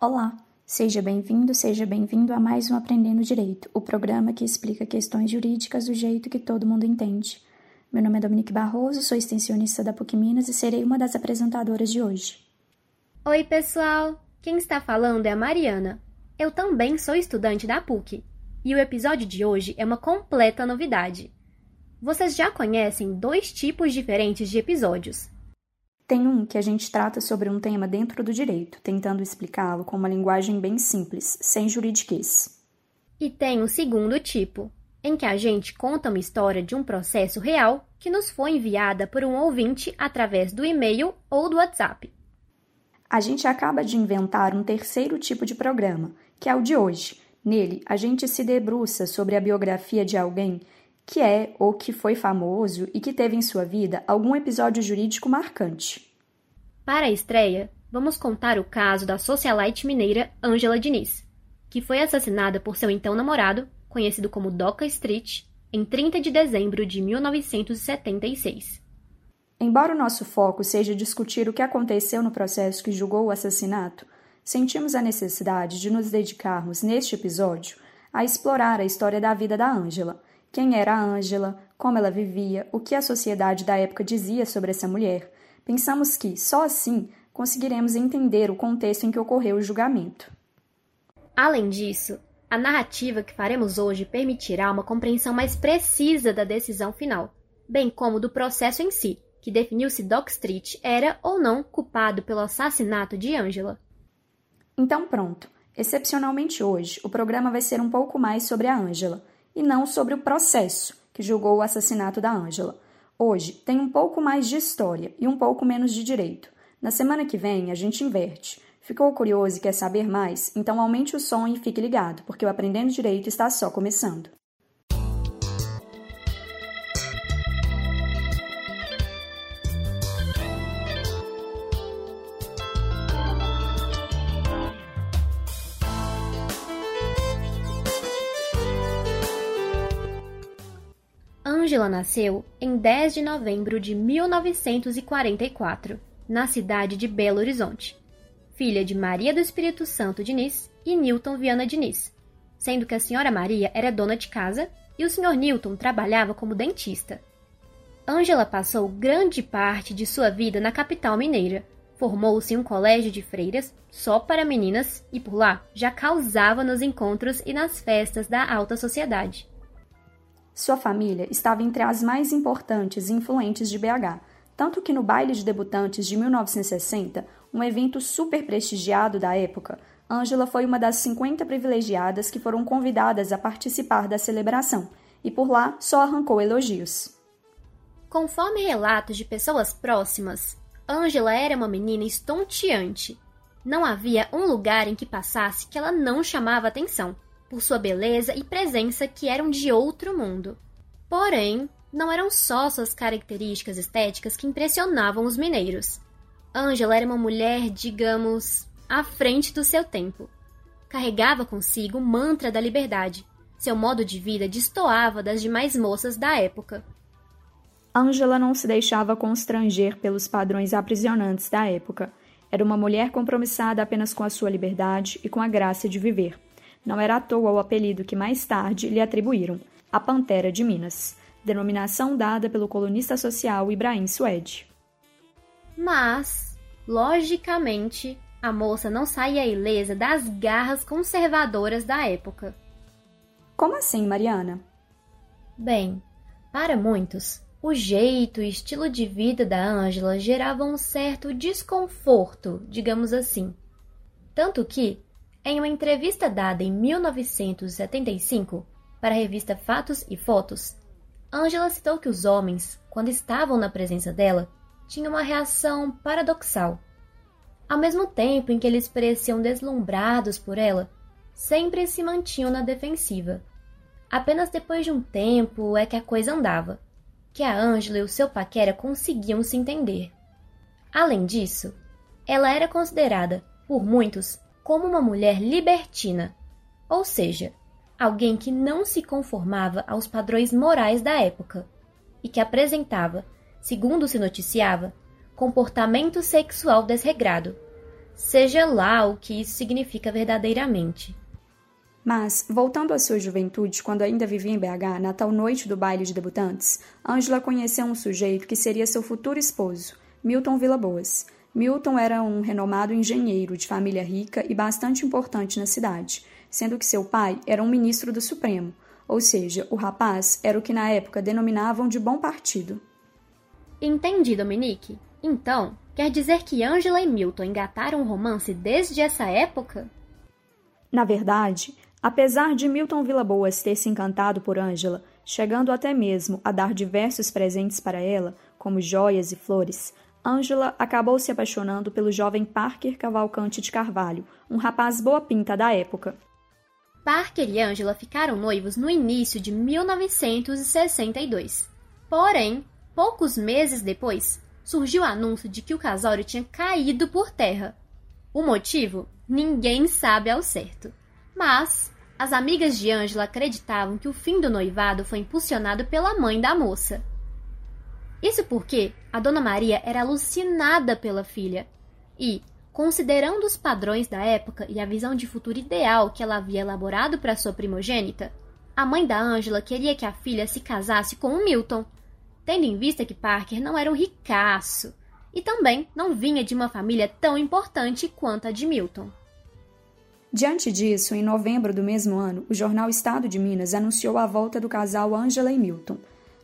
Olá, seja bem-vindo, seja bem-vindo a mais um Aprendendo Direito, o programa que explica questões jurídicas do jeito que todo mundo entende. Meu nome é Dominique Barroso, sou extensionista da PUC Minas e serei uma das apresentadoras de hoje. Oi, pessoal! Quem está falando é a Mariana. Eu também sou estudante da PUC e o episódio de hoje é uma completa novidade. Vocês já conhecem dois tipos diferentes de episódios, tem um que a gente trata sobre um tema dentro do direito, tentando explicá-lo com uma linguagem bem simples, sem juridiquês. E tem o um segundo tipo, em que a gente conta uma história de um processo real que nos foi enviada por um ouvinte através do e-mail ou do WhatsApp. A gente acaba de inventar um terceiro tipo de programa, que é o de hoje. Nele, a gente se debruça sobre a biografia de alguém que é ou que foi famoso e que teve em sua vida algum episódio jurídico marcante. Para a estreia, vamos contar o caso da socialite mineira Ângela Diniz, que foi assassinada por seu então namorado, conhecido como Doca Street, em 30 de dezembro de 1976. Embora o nosso foco seja discutir o que aconteceu no processo que julgou o assassinato, sentimos a necessidade de nos dedicarmos, neste episódio, a explorar a história da vida da Ângela quem era a Ângela, como ela vivia, o que a sociedade da época dizia sobre essa mulher. Pensamos que, só assim, conseguiremos entender o contexto em que ocorreu o julgamento. Além disso, a narrativa que faremos hoje permitirá uma compreensão mais precisa da decisão final, bem como do processo em si, que definiu se Doc Street era ou não culpado pelo assassinato de Angela. Então pronto. Excepcionalmente hoje, o programa vai ser um pouco mais sobre a Angela, e não sobre o processo que julgou o assassinato da Ângela. Hoje tem um pouco mais de história e um pouco menos de direito. Na semana que vem a gente inverte. Ficou curioso e quer saber mais? Então aumente o som e fique ligado, porque o Aprendendo Direito está só começando. Ângela nasceu em 10 de novembro de 1944, na cidade de Belo Horizonte, filha de Maria do Espírito Santo Diniz e Newton Viana Diniz, sendo que a senhora Maria era dona de casa e o senhor Newton trabalhava como dentista. Ângela passou grande parte de sua vida na capital mineira. Formou-se em um colégio de freiras só para meninas e por lá já causava nos encontros e nas festas da alta sociedade. Sua família estava entre as mais importantes e influentes de BH, tanto que no baile de debutantes de 1960, um evento super prestigiado da época, Ângela foi uma das 50 privilegiadas que foram convidadas a participar da celebração, e por lá só arrancou elogios. Conforme relatos de pessoas próximas, Ângela era uma menina estonteante. Não havia um lugar em que passasse que ela não chamava atenção por sua beleza e presença que eram de outro mundo. Porém, não eram só suas características estéticas que impressionavam os mineiros. Angela era uma mulher, digamos, à frente do seu tempo. Carregava consigo o mantra da liberdade. Seu modo de vida destoava das demais moças da época. Angela não se deixava constranger pelos padrões aprisionantes da época. Era uma mulher compromissada apenas com a sua liberdade e com a graça de viver. Não era à toa o apelido que mais tarde lhe atribuíram, a Pantera de Minas, denominação dada pelo colunista social Ibrahim Suede. Mas, logicamente, a moça não saía ilesa das garras conservadoras da época. Como assim, Mariana? Bem, para muitos, o jeito e estilo de vida da Ângela geravam um certo desconforto, digamos assim. Tanto que, em uma entrevista dada em 1975 para a revista Fatos e Fotos, Angela citou que os homens, quando estavam na presença dela, tinham uma reação paradoxal. Ao mesmo tempo em que eles pareciam deslumbrados por ela, sempre se mantinham na defensiva. Apenas depois de um tempo é que a coisa andava, que a Angela e o seu paquera conseguiam se entender. Além disso, ela era considerada, por muitos, como uma mulher libertina, ou seja, alguém que não se conformava aos padrões morais da época e que apresentava, segundo se noticiava, comportamento sexual desregrado, Seja lá o que isso significa verdadeiramente. Mas, voltando à sua juventude, quando ainda vivia em BH, na tal noite do baile de debutantes, Ângela conheceu um sujeito que seria seu futuro esposo, Milton Vilaboas. Milton era um renomado engenheiro de família rica e bastante importante na cidade, sendo que seu pai era um ministro do Supremo, ou seja, o rapaz era o que na época denominavam de bom partido. Entendi, Dominique. Então, quer dizer que Ângela e Milton engataram um romance desde essa época? Na verdade, Apesar de Milton Villaboas ter se encantado por Ângela, chegando até mesmo a dar diversos presentes para ela, como joias e flores, Ângela acabou se apaixonando pelo jovem Parker Cavalcante de Carvalho, um rapaz boa pinta da época. Parker e Ângela ficaram noivos no início de 1962. Porém, poucos meses depois, surgiu o anúncio de que o casório tinha caído por terra. O motivo? Ninguém sabe ao certo. Mas as amigas de Ângela acreditavam que o fim do noivado foi impulsionado pela mãe da moça. Isso porque a Dona Maria era alucinada pela filha e, considerando os padrões da época e a visão de futuro ideal que ela havia elaborado para sua primogênita, a mãe da Ângela queria que a filha se casasse com o Milton, tendo em vista que Parker não era um ricaço e também não vinha de uma família tão importante quanto a de Milton. Diante disso, em novembro do mesmo ano, o jornal Estado de Minas anunciou a volta do casal Angela e Milton.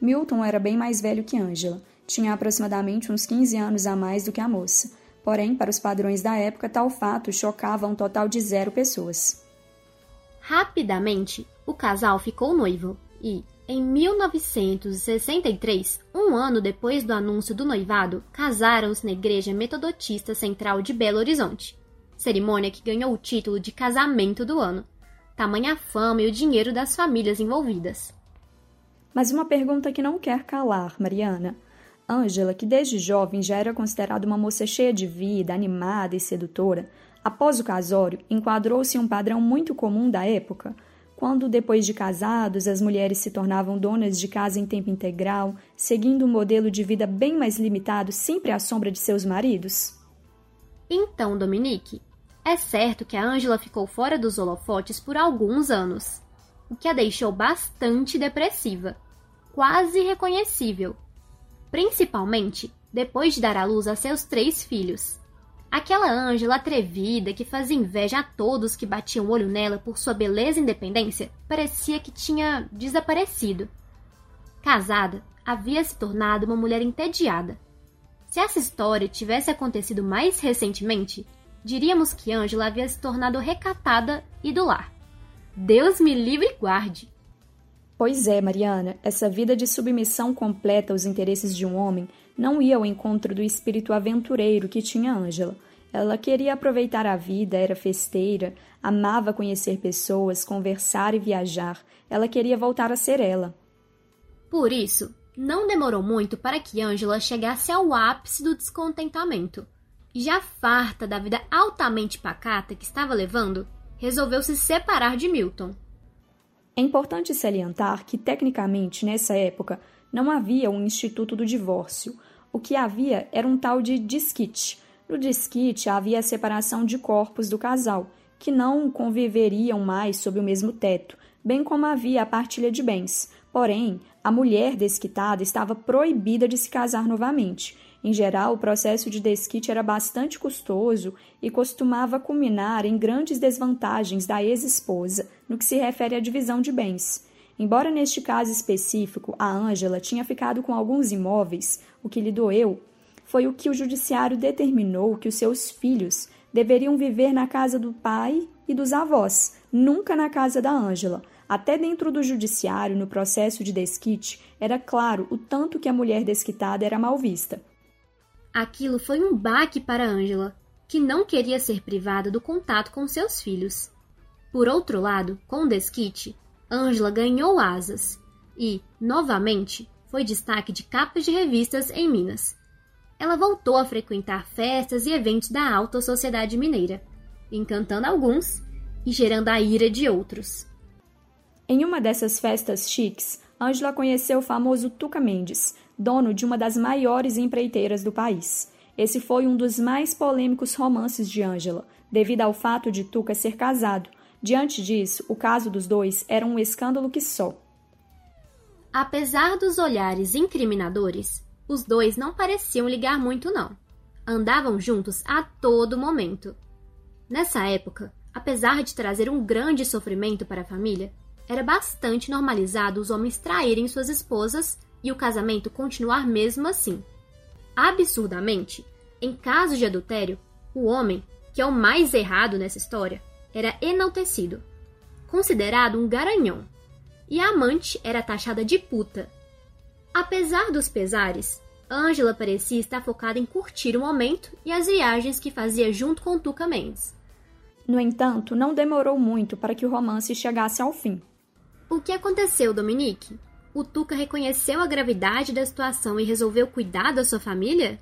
Milton era bem mais velho que Angela, tinha aproximadamente uns 15 anos a mais do que a moça. Porém, para os padrões da época, tal fato chocava um total de zero pessoas. Rapidamente, o casal ficou noivo e, em 1963, um ano depois do anúncio do noivado, casaram-se na Igreja Metodotista Central de Belo Horizonte cerimônia que ganhou o título de casamento do ano. Tamanha fama e o dinheiro das famílias envolvidas. Mas uma pergunta que não quer calar, Mariana. Ângela, que desde jovem já era considerada uma moça cheia de vida, animada e sedutora, após o casório, enquadrou-se em um padrão muito comum da época, quando, depois de casados, as mulheres se tornavam donas de casa em tempo integral, seguindo um modelo de vida bem mais limitado, sempre à sombra de seus maridos? Então, Dominique, é certo que a Ângela ficou fora dos holofotes por alguns anos, o que a deixou bastante depressiva, quase reconhecível, principalmente depois de dar à luz a seus três filhos. Aquela Ângela atrevida que fazia inveja a todos que batiam o olho nela por sua beleza e independência parecia que tinha desaparecido. Casada, havia se tornado uma mulher entediada. Se essa história tivesse acontecido mais recentemente, diríamos que Ângela havia se tornado recatada e do lar. Deus me livre e guarde. Pois é, Mariana, essa vida de submissão completa aos interesses de um homem não ia ao encontro do espírito aventureiro que tinha Ângela. Ela queria aproveitar a vida, era festeira, amava conhecer pessoas, conversar e viajar. Ela queria voltar a ser ela. Por isso, não demorou muito para que Ângela chegasse ao ápice do descontentamento. Já farta da vida altamente pacata que estava levando, resolveu se separar de Milton. É importante salientar que, tecnicamente, nessa época, não havia um instituto do divórcio. O que havia era um tal de disquite. No disquite havia a separação de corpos do casal, que não conviveriam mais sob o mesmo teto, bem como havia a partilha de bens. Porém, a mulher desquitada estava proibida de se casar novamente em geral, o processo de desquite era bastante custoso e costumava culminar em grandes desvantagens da ex-esposa no que se refere à divisão de bens. Embora neste caso específico a Ângela tinha ficado com alguns imóveis, o que lhe doeu foi o que o judiciário determinou que os seus filhos deveriam viver na casa do pai e dos avós, nunca na casa da Ângela. Até dentro do judiciário, no processo de desquite, era claro o tanto que a mulher desquitada era mal vista. Aquilo foi um baque para Angela, que não queria ser privada do contato com seus filhos. Por outro lado, com o desquite, Angela ganhou asas e, novamente, foi destaque de capas de revistas em Minas. Ela voltou a frequentar festas e eventos da alta sociedade mineira, encantando alguns e gerando a ira de outros. Em uma dessas festas chiques, Angela conheceu o famoso Tuca Mendes, dono de uma das maiores empreiteiras do país. Esse foi um dos mais polêmicos romances de Ângela, devido ao fato de Tuca ser casado. Diante disso, o caso dos dois era um escândalo que só. Apesar dos olhares incriminadores, os dois não pareciam ligar muito, não. Andavam juntos a todo momento. Nessa época, apesar de trazer um grande sofrimento para a família, era bastante normalizado os homens traírem suas esposas e o casamento continuar mesmo assim. Absurdamente, em casos de adultério, o homem, que é o mais errado nessa história, era enaltecido, considerado um garanhão, e a amante era taxada de puta. Apesar dos pesares, Angela parecia estar focada em curtir o momento e as viagens que fazia junto com Tuca Mendes. No entanto, não demorou muito para que o romance chegasse ao fim. O que aconteceu, Dominique? O Tuca reconheceu a gravidade da situação e resolveu cuidar da sua família?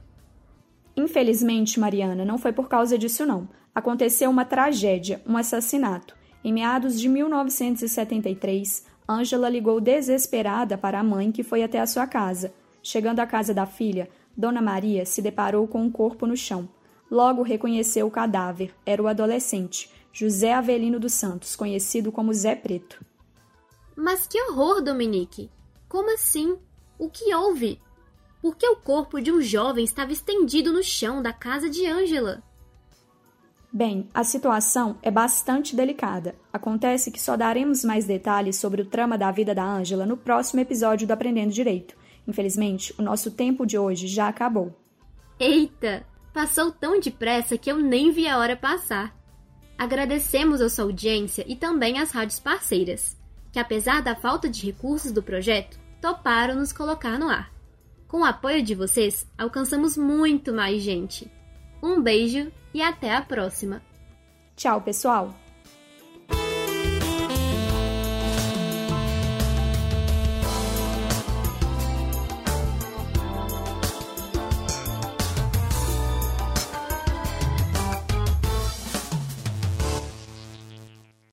Infelizmente, Mariana, não foi por causa disso não. Aconteceu uma tragédia, um assassinato. Em meados de 1973, Angela ligou desesperada para a mãe que foi até a sua casa. Chegando à casa da filha, Dona Maria se deparou com um corpo no chão. Logo reconheceu o cadáver. Era o adolescente, José Avelino dos Santos, conhecido como Zé Preto. Mas que horror, Dominique! Como assim? O que houve? Por que o corpo de um jovem estava estendido no chão da casa de Ângela? Bem, a situação é bastante delicada. Acontece que só daremos mais detalhes sobre o trama da vida da Ângela no próximo episódio do Aprendendo Direito. Infelizmente, o nosso tempo de hoje já acabou. Eita! Passou tão depressa que eu nem vi a hora passar. Agradecemos a sua audiência e também às rádios parceiras que, apesar da falta de recursos do projeto, toparam nos colocar no ar. Com o apoio de vocês, alcançamos muito mais gente. Um beijo e até a próxima! Tchau, pessoal!